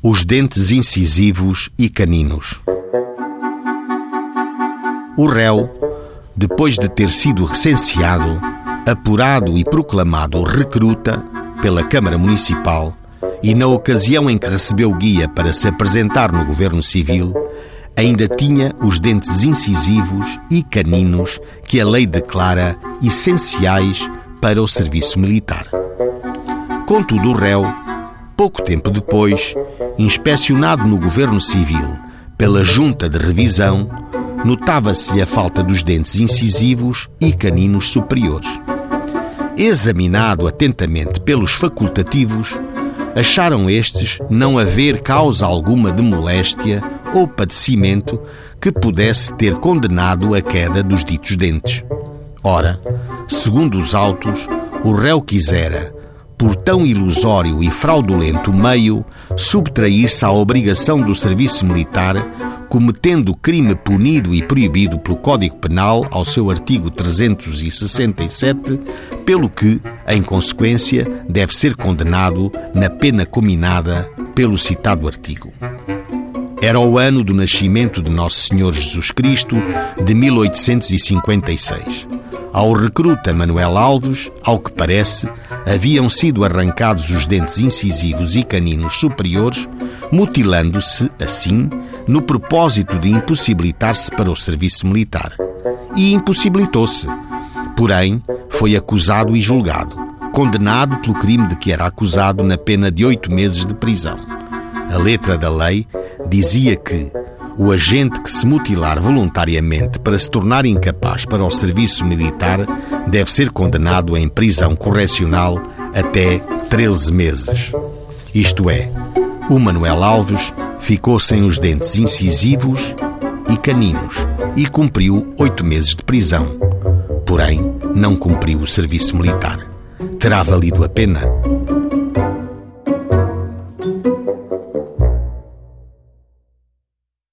Os dentes incisivos e caninos. O réu, depois de ter sido recenseado, apurado e proclamado recruta pela Câmara Municipal e na ocasião em que recebeu guia para se apresentar no governo civil, ainda tinha os dentes incisivos e caninos que a lei declara essenciais para o serviço militar. Contudo, o réu, pouco tempo depois, inspecionado no governo civil pela junta de revisão, notava-se-lhe a falta dos dentes incisivos e caninos superiores. Examinado atentamente pelos facultativos, acharam estes não haver causa alguma de moléstia ou padecimento que pudesse ter condenado a queda dos ditos dentes. Ora, segundo os autos, o réu quisera, por tão ilusório e fraudulento meio, subtrair-se à obrigação do serviço militar, cometendo crime punido e proibido pelo Código Penal ao seu artigo 367, pelo que, em consequência, deve ser condenado na pena cominada pelo citado artigo. Era o ano do nascimento de Nosso Senhor Jesus Cristo, de 1856. Ao recruta Manuel Alves, ao que parece, haviam sido arrancados os dentes incisivos e caninos superiores, mutilando-se, assim, no propósito de impossibilitar-se para o serviço militar. E impossibilitou-se. Porém, foi acusado e julgado, condenado pelo crime de que era acusado na pena de oito meses de prisão. A letra da lei dizia que o agente que se mutilar voluntariamente para se tornar incapaz para o serviço militar deve ser condenado em prisão correcional até 13 meses. Isto é, o Manuel Alves ficou sem os dentes incisivos e caninos e cumpriu oito meses de prisão. Porém, não cumpriu o serviço militar. Terá valido a pena?